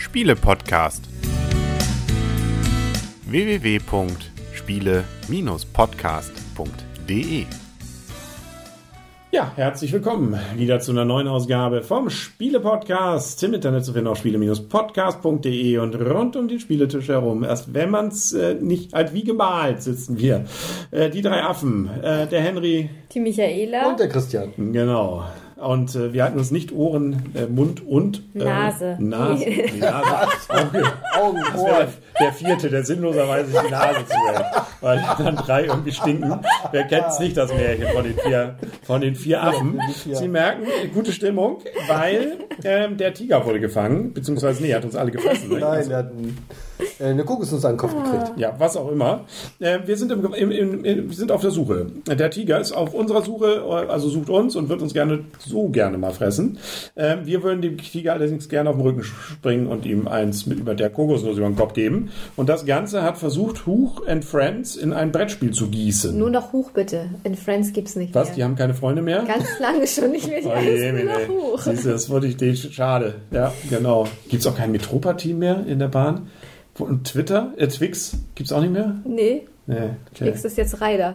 Spiele-Podcast. www.spiele-podcast.de Ja, herzlich willkommen wieder zu einer neuen Ausgabe vom Spiele-Podcast. Im Internet zu finden auf spiele-podcast.de und rund um den Spieletisch herum. Erst wenn man es äh, nicht halt wie gemalt sitzen wir. Äh, die drei Affen, äh, der Henry, Die Michaela. Und der Christian. genau. Und äh, wir hatten uns nicht Ohren, äh, Mund und äh, Nase. Nase. Die Nase. Auge. Augen, Das wäre Ohren. der, vierte, der sinnloserweise die Nase zuhält. Weil die dann drei irgendwie stinken. Wer kennt's nicht, das Märchen von den vier, von den vier Affen? Sie merken, gute Stimmung, weil ähm, der Tiger wurde gefangen, beziehungsweise nee, er hat uns alle gefressen. Ne? Nein, der hat einen, äh, eine Kokosnuss an den Kopf gekriegt. Ja, was auch immer. Äh, wir, sind im, im, im, wir sind auf der Suche. Der Tiger ist auf unserer Suche, also sucht uns und wird uns gerne so gerne mal fressen. Äh, wir würden dem Tiger allerdings gerne auf den Rücken springen und ihm eins mit über der Kokosnuss über den Kopf geben. Und das Ganze hat versucht, Huch and Friends in ein Brettspiel zu gießen. Nur noch Huch bitte. In Friends gibt's nicht was? Die mehr. haben keine Freunde mehr? Ganz lange schon nicht mehr. Die Oh je, nur noch. Huch. Siehst du, das wollte ich dir schade. Ja, genau. Gibt es auch kein Metropa-Team mehr in der Bahn? Und Twitter? Äh, Twix gibt es auch nicht mehr? Nee, Nee, okay. Twix ist jetzt Ryder.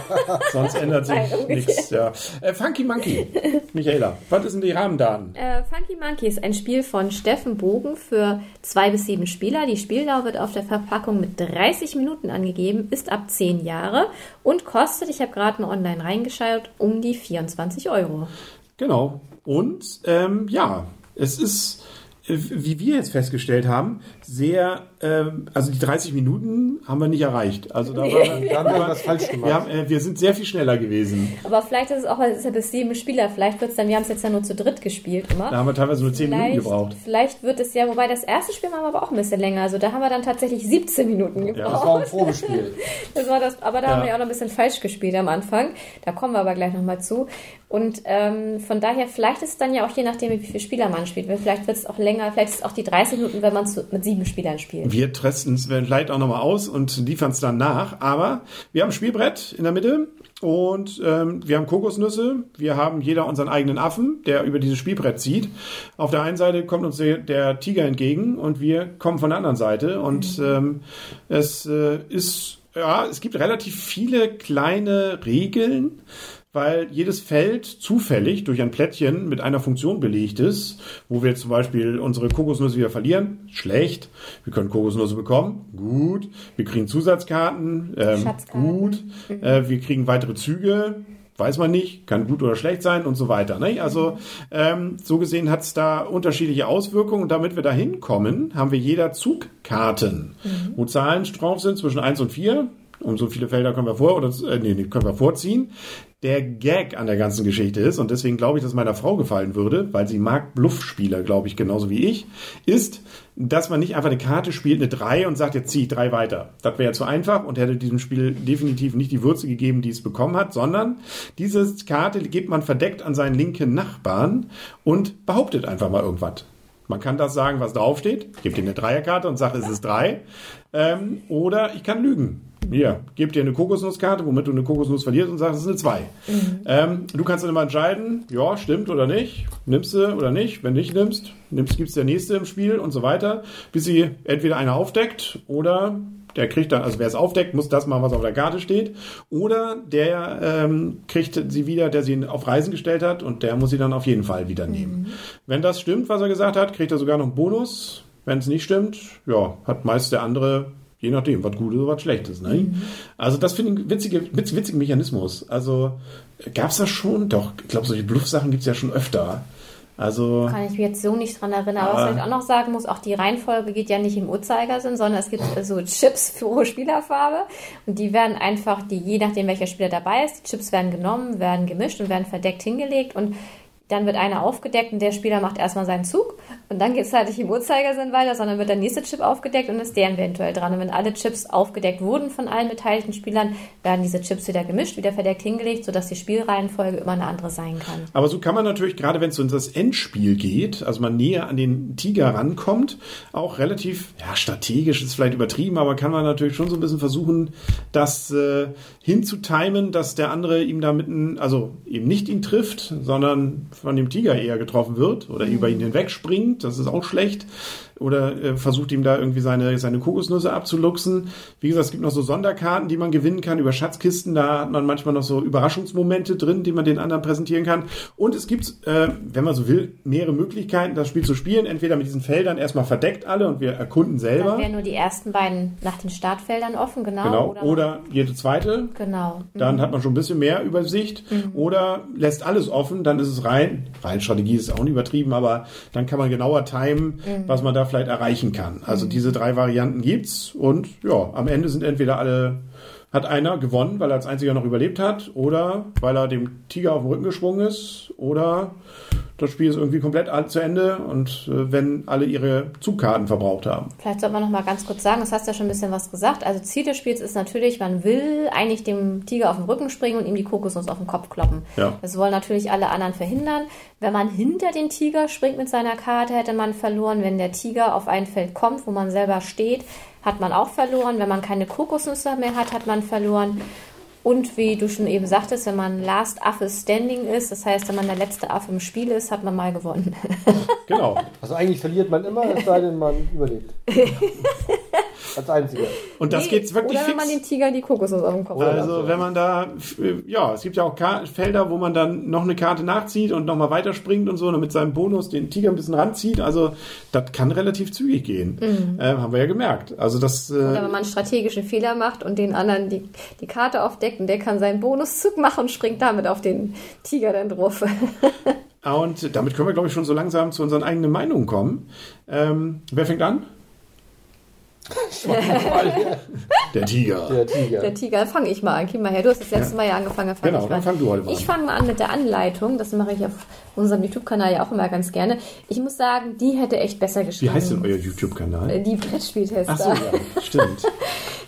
Sonst ändert sich nichts. Ja. Äh, Funky Monkey. Michaela, was sind die Rahmendaten? Äh, Funky Monkey ist ein Spiel von Steffen Bogen für zwei bis sieben Spieler. Die Spieldauer wird auf der Verpackung mit 30 Minuten angegeben, ist ab 10 Jahre und kostet, ich habe gerade mal online reingeschaut, um die 24 Euro. Genau. Und ähm, ja, es ist, wie wir jetzt festgestellt haben, sehr, ähm, also die 30 Minuten haben wir nicht erreicht. Also da war, Da haben wir irgendwas falsch gemacht. wir, haben, äh, wir sind sehr viel schneller gewesen. Aber vielleicht ist es auch, weil es ist ja bis sieben Spieler, vielleicht wird es dann, wir haben es jetzt ja nur zu dritt gespielt immer. Da haben wir teilweise nur 10 Minuten gebraucht. vielleicht wird es ja, wobei das erste Spiel war aber auch ein bisschen länger. Also da haben wir dann tatsächlich 17 Minuten Das gebraucht. war ein Probespiel. Das war das, aber da Ja. haben wir ja auch noch ein bisschen falsch gespielt am Anfang. Da kommen wir aber gleich nochmal zu. Und ähm, von daher, vielleicht ist es dann ja auch je nachdem, wie viele Spieler man spielt. Vielleicht wird es auch länger, vielleicht ist es auch die 30 Minuten, wenn man es mit sieben Spielern spielt. Wir testen es vielleicht auch nochmal aus und liefern es dann nach. Aber wir haben ein Spielbrett in der Mitte und ähm, wir haben Kokosnüsse. Wir haben jeder unseren eigenen Affen, der über dieses Spielbrett zieht. Auf der einen Seite kommt uns der, der Tiger entgegen und wir kommen von der anderen Seite. Und ähm, es äh, ist, ja, es gibt relativ viele kleine Regeln weil jedes Feld zufällig durch ein Plättchen mit einer Funktion belegt ist, wo wir zum Beispiel unsere Kokosnüsse wieder verlieren, schlecht. Wir können Kokosnüsse bekommen, gut. Wir kriegen Zusatzkarten, ähm, gut. Äh, wir kriegen weitere Züge, weiß man nicht, kann gut oder schlecht sein und so weiter. Ne? Also ähm, so gesehen hat es da unterschiedliche Auswirkungen und damit wir da hinkommen, haben wir jeder Zugkarten, wo Zahlen drauf sind zwischen 1 und 4. Um so viele Felder können wir vor oder äh, nee, nee, können wir vorziehen. Der Gag an der ganzen Geschichte ist, und deswegen glaube ich, dass meiner Frau gefallen würde, weil sie mag Bluffspieler, glaube ich, genauso wie ich, ist, dass man nicht einfach eine Karte spielt, eine 3 und sagt, jetzt ziehe ich drei weiter. Das wäre zu einfach und hätte diesem Spiel definitiv nicht die Würze gegeben, die es bekommen hat, sondern diese Karte gibt man verdeckt an seinen linken Nachbarn und behauptet einfach mal irgendwas. Man kann das sagen, was draufsteht. Gebe dir eine Dreierkarte und sage, es ist drei. Ähm, oder ich kann lügen. Hier, gebe dir eine Kokosnusskarte, womit du eine Kokosnuss verlierst und sagst, es ist eine zwei. Ähm, du kannst dann immer entscheiden, ja, stimmt oder nicht. Nimmst du oder nicht. Wenn nicht nimmst, nimmst gibt's der nächste im Spiel und so weiter, bis sie entweder einer aufdeckt oder der kriegt dann, also wer es aufdeckt, muss das machen, was auf der Karte steht. Oder der ähm, kriegt sie wieder, der sie auf Reisen gestellt hat und der muss sie dann auf jeden Fall wieder nehmen. Wenn das stimmt, was er gesagt hat, kriegt er sogar noch einen Bonus. Wenn es nicht stimmt, ja, hat meist der andere, je nachdem, was Gutes oder was Schlechtes. Ne? Also das finde ich einen witzige, witz, witzigen Mechanismus. Also gab es das schon? Doch, ich glaube, solche Bluffsachen gibt es ja schon öfter. Also Kann ich mich jetzt so nicht dran erinnern. Aber Ah. was ich auch noch sagen muss, auch die Reihenfolge geht ja nicht im Uhrzeigersinn, sondern es gibt so Chips pro Spielerfarbe. Und die werden einfach, die, je nachdem welcher Spieler dabei ist, die Chips werden genommen, werden gemischt und werden verdeckt hingelegt. Und dann wird einer aufgedeckt und der Spieler macht erstmal seinen Zug und dann geht es halt nicht im Uhrzeigersinn weiter, sondern wird der nächste Chip aufgedeckt und ist der eventuell dran. Und wenn alle Chips aufgedeckt wurden von allen beteiligten Spielern, werden diese Chips wieder gemischt, wieder verdeckt hingelegt, sodass die Spielreihenfolge immer eine andere sein kann. Aber so kann man natürlich, gerade wenn es in das Endspiel geht, also man näher an den Tiger rankommt, auch relativ, ja, strategisch ist vielleicht übertrieben, aber kann man natürlich schon so ein bisschen versuchen, das äh, hinzutimen, dass der andere ihm da mitten, also eben nicht ihn trifft, sondern von dem Tiger eher getroffen wird oder über ihn hinwegspringt. Das ist auch schlecht. Oder äh, versucht ihm da irgendwie seine, seine Kokosnüsse abzuluxen. Wie gesagt, es gibt noch so Sonderkarten, die man gewinnen kann über Schatzkisten. Da hat man manchmal noch so Überraschungsmomente drin, die man den anderen präsentieren kann. Und es gibt, äh, wenn man so will, mehrere Möglichkeiten, das Spiel zu spielen. Entweder mit diesen Feldern erstmal verdeckt alle und wir erkunden selber. Dann wären nur die ersten beiden nach den Startfeldern offen, genau. Genau. Oder, oder jede zweite. genau. Dann hat man schon ein bisschen mehr Übersicht. Oder lässt alles offen, dann ist es rein. Rein Strategie ist auch nicht übertrieben, aber dann kann man genauer timen, was man da vielleicht erreichen kann. Also diese drei Varianten gibt's und ja, am Ende sind entweder alle, hat einer gewonnen, weil er als einziger noch überlebt hat, oder weil er dem Tiger auf den Rücken gesprungen ist, oder das Spiel ist irgendwie komplett zu Ende und äh, wenn alle ihre Zugkarten verbraucht haben. Vielleicht sollte man noch mal ganz kurz sagen, das hast ja schon ein bisschen was gesagt. Also Ziel des Spiels ist natürlich, man will eigentlich dem Tiger auf den Rücken springen und ihm die Kokosnuss auf den Kopf kloppen. Ja. Das wollen natürlich alle anderen verhindern. Wenn man hinter den Tiger springt mit seiner Karte, hätte man verloren. Wenn der Tiger auf ein Feld kommt, wo man selber steht, hat man auch verloren. Wenn man keine Kokosnüsse mehr hat, hat man verloren. Und wie du schon eben sagtest, wenn man Last Affe Standing ist, das heißt, wenn man der letzte Affe im Spiel ist, hat man mal gewonnen. Genau. Also eigentlich verliert man immer, es sei denn, man überlebt. Als einziger. Und das geht wirklich Oder wenn man fix. den Tiger die Kokosnuss auf den Kopf Oder Also wenn man da, äh, ja, es gibt ja auch Ka Felder, wo man dann noch eine Karte nachzieht und nochmal weiterspringt und so und mit seinem Bonus den Tiger ein bisschen ranzieht. Also das kann relativ zügig gehen. Ähm, haben wir ja gemerkt. Also das, Oder äh, wenn man einen strategischen Fehler macht und den anderen die, die Karte aufdeckt und der kann seinen Bonuszug machen und springt damit auf den Tiger dann drauf. und damit können wir, glaube ich, schon so langsam zu unseren eigenen Meinungen kommen. Ähm, wer fängt an? Der Tiger. Der Tiger. Der Tiger, fange ich mal an. Gib mal her. Du hast das letzte Mal ja angefangen. Fang Genau, ich mal dann an. fang du heute mal Ich an. fange mal an mit der Anleitung. Das mache ich auf unserem YouTube-Kanal ja auch immer ganz gerne. Ich muss sagen, die hätte echt besser Wie geschrieben. heißt denn euer YouTube-Kanal? Die Brettspieltester. Ach so, ja, stimmt.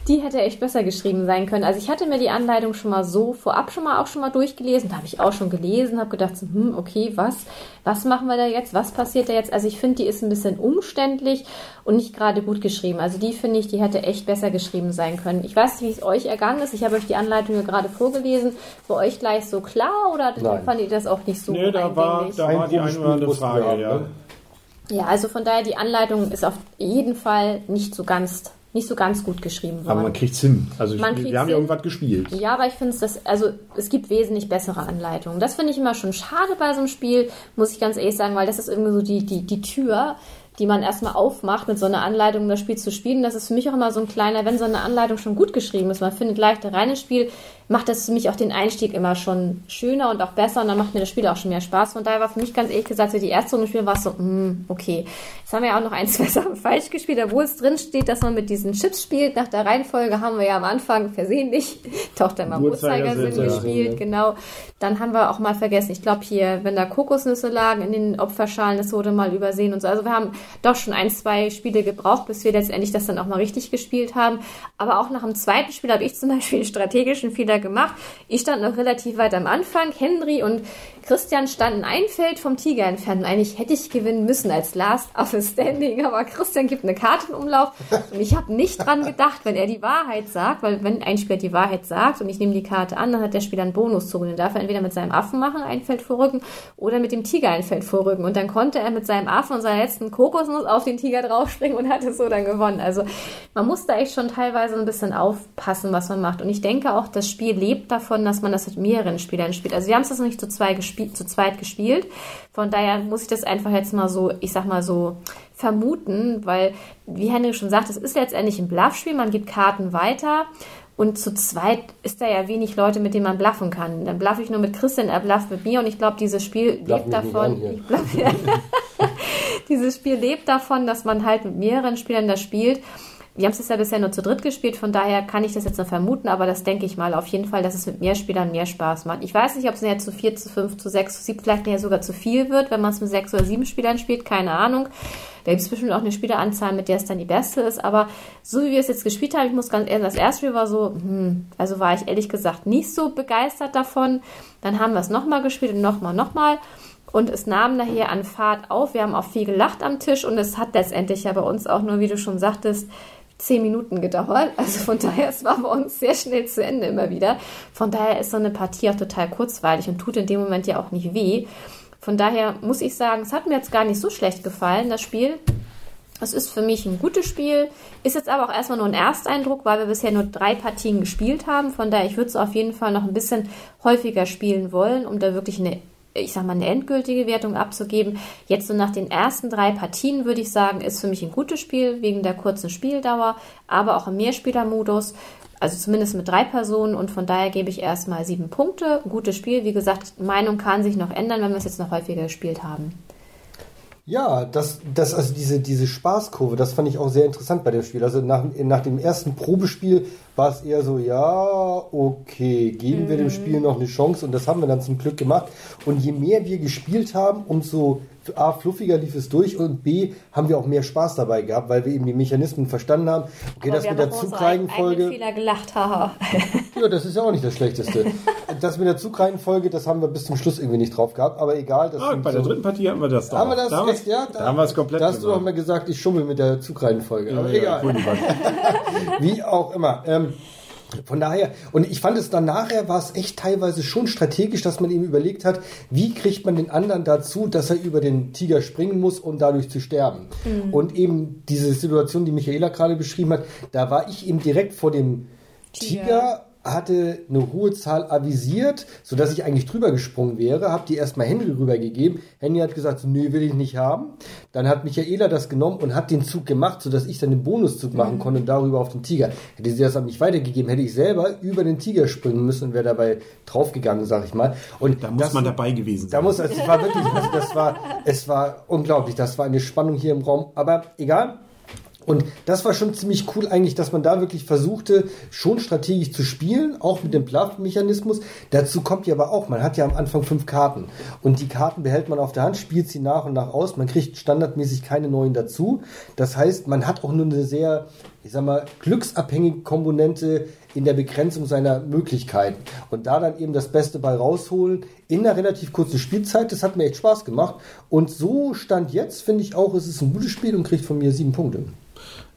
Die hätte echt besser geschrieben sein können. Also ich hatte mir die Anleitung schon mal so vorab schon mal auch schon mal durchgelesen. Da habe ich auch schon gelesen, habe gedacht, so, hm, okay, was, was machen wir da jetzt? Was passiert da jetzt? Also ich finde, die ist ein bisschen umständlich und nicht gerade gut geschrieben. Also die finde ich, die hätte echt besser geschrieben sein können. Ich weiß nicht, wie es euch ergangen ist. Ich habe euch die Anleitung ja gerade vorgelesen. War euch gleich so klar oder Nein. fand ihr das auch nicht so Nee, da war, da war die eine Probespiel oder andere mussten wir Frage, ja. ne? Ja, also von daher, die Anleitung ist auf jeden Fall nicht so ganz, nicht so ganz gut geschrieben worden. Aber man kriegt's hin. Also ich, wir haben ja hin. irgendwas gespielt. Ja, aber ich finde es, also es gibt wesentlich bessere Anleitungen. Das finde ich immer schon schade bei so einem Spiel, muss ich ganz ehrlich sagen, weil das ist irgendwie so die, die, die Tür, die man erstmal aufmacht, mit so einer Anleitung, um das Spiel zu spielen. Das ist für mich auch immer so ein kleiner, wenn so eine Anleitung schon gut geschrieben ist, man findet leichter rein ins Spiel, macht das für mich auch den Einstieg immer schon schöner und auch besser und dann macht mir das Spiel auch schon mehr Spaß. Von daher war für mich ganz ehrlich gesagt, so die erste Runde Spiel war es so, mm, okay. Jetzt haben wir ja auch noch ein, zwei Sachen falsch gespielt, obwohl es drin steht, dass man mit diesen Chips spielt. Nach der Reihenfolge haben wir ja am Anfang versehentlich Tochter mal Uhrzeigersinn, Uhrzeigersinn ja. gespielt, genau. Dann haben wir auch mal vergessen, ich glaube hier, wenn da Kokosnüsse lagen in den Opferschalen, das wurde mal übersehen und so. Also wir haben doch schon ein, zwei Spiele gebraucht, bis wir letztendlich das dann auch mal richtig gespielt haben. Aber auch nach dem zweiten Spiel habe ich zum Beispiel einen strategischen Fehler gemacht. Ich stand noch relativ weit am Anfang. Henry und Christian standen ein Feld vom Tiger entfernt. Und eigentlich hätte ich gewinnen müssen als Last Affe Standing, aber Christian gibt eine Karte in Umlauf und ich habe nicht dran gedacht, wenn er die Wahrheit sagt, weil wenn ein Spieler die Wahrheit sagt und ich nehme die Karte an, dann hat der Spieler einen Bonuszug und den darf er entweder mit seinem Affen machen, ein Feld vorrücken, oder mit dem Tiger ein Feld vorrücken. Und dann konnte er mit seinem Affen und seiner letzten Kokosnuss auf den Tiger draufspringen und hatte so dann gewonnen. Also man muss da echt schon teilweise ein bisschen aufpassen, was man macht. Und ich denke auch, das Spiel lebt davon, dass man das mit mehreren Spielern spielt. Also wir haben es das noch nicht zu, zwei gespie zu zweit gespielt. Von daher muss ich das einfach jetzt mal so, ich sag mal so, vermuten, weil, wie Henry schon sagt, es ist letztendlich ein Bluffspiel, man gibt Karten weiter. Und zu zweit ist da ja wenig Leute, mit denen man bluffen kann. Dann bluffe ich nur mit Christian, er blufft mit mir und ich glaube, dieses Spiel Bluff lebt davon. bluff, ja. dieses Spiel lebt davon, dass man halt mit mehreren Spielern das spielt. Wir haben es ja bisher nur zu dritt gespielt, von daher kann ich das jetzt nur vermuten, aber das denke ich mal auf jeden Fall, dass es mit mehr Spielern mehr Spaß macht. Ich weiß nicht, ob es jetzt zu vier, zu fünf, zu sechs, zu sieben, vielleicht nachher sogar zu viel wird, wenn man es mit sechs oder sieben Spielern spielt, keine Ahnung. Da gibt es bestimmt auch eine Spieleranzahl, mit der es dann die beste ist, aber so wie wir es jetzt gespielt haben, ich muss ganz ehrlich, das erste Spiel war so, hm, also war ich ehrlich gesagt nicht so begeistert davon. Dann haben wir es nochmal gespielt und nochmal, nochmal. Und es nahm nachher an Fahrt auf. Wir haben auch viel gelacht am Tisch und es hat letztendlich ja bei uns auch nur, wie du schon sagtest, zehn Minuten gedauert. Also von daher, es war bei uns sehr schnell zu Ende immer wieder. Von daher ist so eine Partie auch total kurzweilig und tut in dem Moment ja auch nicht weh. Von daher muss ich sagen, es hat mir jetzt gar nicht so schlecht gefallen, das Spiel. Es ist für mich ein gutes Spiel, ist jetzt aber auch erstmal nur ein Ersteindruck, weil wir bisher nur drei Partien gespielt haben. Von daher, ich würde es auf jeden Fall noch ein bisschen häufiger spielen wollen, um da wirklich eine, ich sag mal, eine endgültige Wertung abzugeben. Jetzt so nach den ersten drei Partien würde ich sagen, ist für mich ein gutes Spiel wegen der kurzen Spieldauer, aber auch im Mehrspielermodus. Also zumindest mit drei Personen und von daher gebe ich erstmal sieben Punkte. Gutes Spiel. Wie gesagt, Meinung kann sich noch ändern, wenn wir es jetzt noch häufiger gespielt haben. Ja, das, das, also diese, diese Spaßkurve, das fand ich auch sehr interessant bei dem Spiel. Also nach, nach dem ersten Probespiel war es eher so, ja, okay, geben mhm. wir dem Spiel noch eine Chance und das haben wir dann zum Glück gemacht. Und je mehr wir gespielt haben, umso A, fluffiger lief es durch und B, haben wir auch mehr Spaß dabei gehabt, weil wir eben die Mechanismen verstanden haben. Okay, Aber das mit der auch Zugreihenfolge. Fehler gelacht, haha. Ja, das ist ja auch nicht das Schlechteste. Das mit der Zugreihenfolge, das haben wir bis zum Schluss irgendwie nicht drauf gehabt, aber egal. Das Ah, bei der so- dritten Partie haben wir das da. haben wir das da haben echt, ja? Da haben wir es komplett Da hast du gemacht. doch mal gesagt, ich schummel mit der Zugreihenfolge. Aber Ja, egal. Wie auch immer. Ähm, von daher, und ich fand es dann nachher, war es echt teilweise schon strategisch, dass man eben überlegt hat, wie kriegt man den anderen dazu, dass er über den Tiger springen muss, um dadurch zu sterben. Und eben diese Situation, die Michaela gerade beschrieben hat, da war ich eben direkt vor dem Tiger. Tiger hatte eine hohe Zahl avisiert, sodass ich eigentlich drüber gesprungen wäre, habe die erstmal Henry rübergegeben. Henry hat gesagt, nee, will ich nicht haben. Dann hat Michaela das genommen und hat den Zug gemacht, sodass ich dann den Bonuszug Mhm. machen konnte und darüber auf den Tiger. Hätte sie das aber nicht weitergegeben, hätte ich selber über den Tiger springen müssen und wäre dabei draufgegangen, sag ich mal. Und Da muss das, man dabei gewesen da sein. muss, es war wirklich, also das war, es war unglaublich, das war eine Spannung hier im Raum, aber egal. Und das war schon ziemlich cool eigentlich, dass man da wirklich versuchte, schon strategisch zu spielen, auch mit dem Bluff-Mechanismus. Dazu kommt ja aber auch, man hat ja am Anfang fünf Karten. Und die Karten behält man auf der Hand, spielt sie nach und nach aus. Man kriegt standardmäßig keine neuen dazu. Das heißt, man hat auch nur eine sehr, ich sag mal, glücksabhängige Komponente in der Begrenzung seiner Möglichkeiten. Und da dann eben das Beste bei rausholen in einer relativ kurzen Spielzeit, das hat mir echt Spaß gemacht. Und so stand jetzt, finde ich auch, es ist ein gutes Spiel und kriegt von mir sieben Punkte.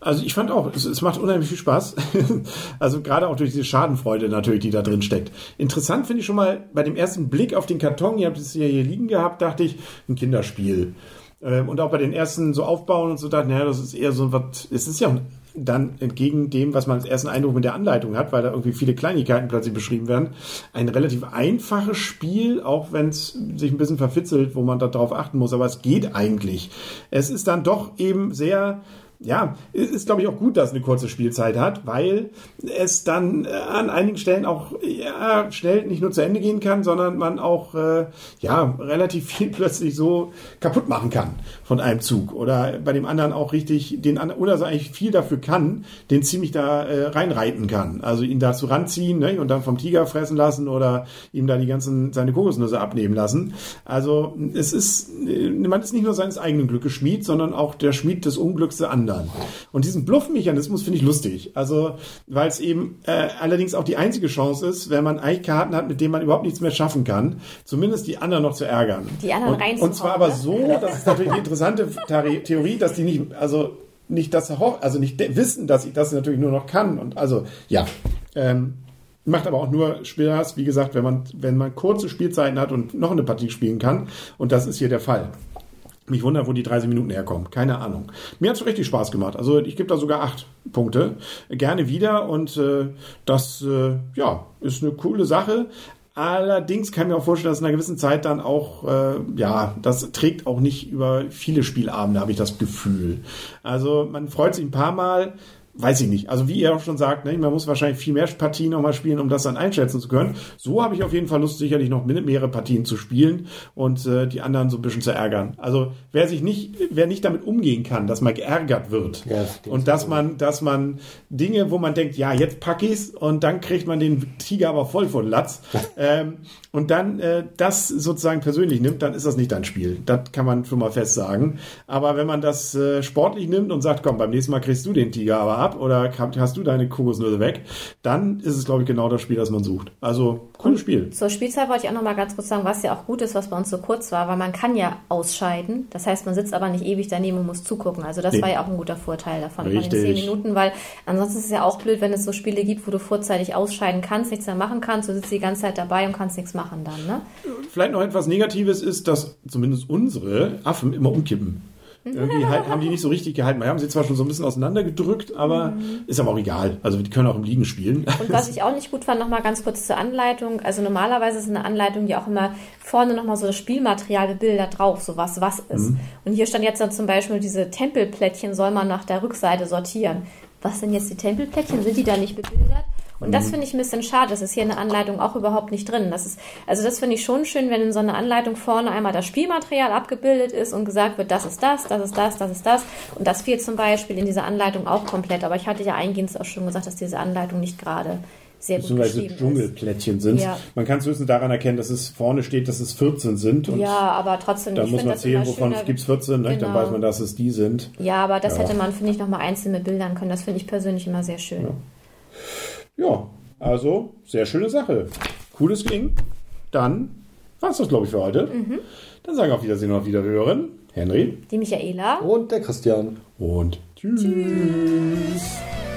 Also ich fand auch, es, es macht unheimlich viel Spaß. also gerade auch durch diese Schadenfreude natürlich, die da drin steckt. Interessant finde ich schon mal bei dem ersten Blick auf den Karton, ihr habt es ja hier liegen gehabt, dachte ich, ein Kinderspiel. Ähm, Und auch bei den ersten so Aufbauen und so dachte, naja, das ist eher so was, es ist ja dann entgegen dem, was man als ersten Eindruck mit der Anleitung hat, weil da irgendwie viele Kleinigkeiten plötzlich beschrieben werden, ein relativ einfaches Spiel, auch wenn es sich ein bisschen verfitzelt, wo man darauf achten muss, aber es geht eigentlich. Es ist dann doch eben sehr ja, es ist, glaube ich, auch gut, dass eine kurze Spielzeit hat, weil es dann äh, an einigen Stellen auch ja, schnell nicht nur zu Ende gehen kann, sondern man auch äh, ja, relativ viel plötzlich so kaputt machen kann von einem Zug. Oder bei dem anderen auch richtig den anderen, oder so eigentlich viel dafür kann, den ziemlich da äh, reinreiten kann. Also ihn dazu ranziehen ne, und dann vom Tiger fressen lassen oder ihm da die ganzen seine Kokosnüsse abnehmen lassen. Also es ist, äh, man ist nicht nur seines eigenen Glückes Schmied, sondern auch der Schmied des Unglücks der anderen. Und diesen Bluff-Mechanismus finde ich lustig. Also, weil es eben äh, allerdings auch die einzige Chance ist, wenn man eigentlich Karten hat, mit denen man überhaupt nichts mehr schaffen kann, zumindest die anderen noch zu ärgern. Die anderen und, reinzuhauen, und zwar aber ne? so, das ist natürlich die interessante Theorie, dass die nicht, also nicht das, also nicht wissen, dass ich das natürlich nur noch kann. Und also, ja. Ähm, Macht aber auch nur Spaß, wie gesagt, wenn man, wenn man kurze Spielzeiten hat und noch eine Partie spielen kann. Und das ist hier der Fall. Mich wundert, wo die 30 Minuten herkommen. Keine Ahnung. Mir hat es richtig Spaß gemacht. Also ich gebe da sogar acht Punkte. Gerne wieder. Und äh, das äh, ja, ist eine coole Sache. Allerdings kann ich mir auch vorstellen, dass in einer gewissen Zeit dann auch, äh, ja, das trägt auch nicht über viele Spielabende, habe ich das Gefühl. Also man freut sich ein paar Mal, weiß ich nicht. Also wie ihr auch schon sagt, ne, man muss wahrscheinlich viel mehr Partien nochmal spielen, um das dann einschätzen zu können. So habe ich auf jeden Fall Lust, sicherlich noch mehrere Partien zu spielen und äh, die anderen so ein bisschen zu ärgern. Also wer sich nicht, wer nicht damit umgehen kann, dass man geärgert wird Ja, das und dass man, dass man Dinge, wo man denkt, ja, jetzt pack ich's und dann kriegt man den Tiger aber voll von Latz ähm, und dann äh, das sozusagen persönlich nimmt, dann ist das nicht dein Spiel. Das kann man schon mal fest sagen. Aber wenn man das äh, sportlich nimmt und sagt, komm, beim nächsten Mal kriegst du den Tiger aber ab oder hast du deine Kokosnüsse weg, dann ist es, glaube ich, genau das Spiel, das man sucht. Also, cooles Spiel. Zur Spielzeit wollte ich auch noch mal ganz kurz sagen, was ja auch gut ist, was bei uns so kurz war, weil man kann ja ausscheiden. Das heißt, man sitzt aber nicht ewig daneben und muss zugucken. Also das Nee. war ja auch ein guter Vorteil davon von Richtig. den zehn Minuten, weil ansonsten ist es ja auch blöd, wenn es so Spiele gibt, wo du vorzeitig ausscheiden kannst, nichts mehr machen kannst, du sitzt die ganze Zeit dabei und kannst nichts machen dann, ne? Vielleicht noch etwas Negatives ist, dass zumindest unsere Affen immer umkippen. Irgendwie halt, haben die nicht so richtig gehalten. Wir haben sie zwar schon so ein bisschen auseinandergedrückt, aber ist aber auch egal. Also die können auch im Liegen spielen. Und was ich auch nicht gut fand, nochmal ganz kurz zur Anleitung. Also normalerweise ist eine Anleitung ja auch immer vorne nochmal so das Spielmaterial bebildert drauf, so was was ist. Und hier stand jetzt dann zum Beispiel, diese Tempelplättchen soll man nach der Rückseite sortieren. Was sind jetzt die Tempelplättchen? Sind die da nicht bebildert? Und das finde ich ein bisschen schade. Das ist hier in der Anleitung auch überhaupt nicht drin. Das ist, also das finde ich schon schön, wenn in so einer Anleitung vorne einmal das Spielmaterial abgebildet ist und gesagt wird, das ist das, das ist das, das ist das. Und das fehlt zum Beispiel in dieser Anleitung auch komplett. Aber ich hatte ja eingehend auch schon gesagt, dass diese Anleitung nicht gerade sehr gut Beziehungsweise geschrieben ist. Dschungelplättchen sind. Ja. Man kann es höchstens daran erkennen, dass es vorne steht, dass es 14 sind. Und Ja, aber trotzdem. da muss man zählen, wovon gibt es 14. Ne? Dann Genau. weiß man, dass es die sind. Ja, aber das Ja. hätte man, finde ich, nochmal einzeln mit Bildern können. Das finde ich persönlich immer sehr schön. Ja, also sehr schöne Sache. Cooles Ding. Dann war es das, glaube ich, für heute. Mhm. Dann sagen wir auf Wiedersehen und auf Wiederhören. Henry Die Michaela. Und der Christian. und tschüss. Tschüss.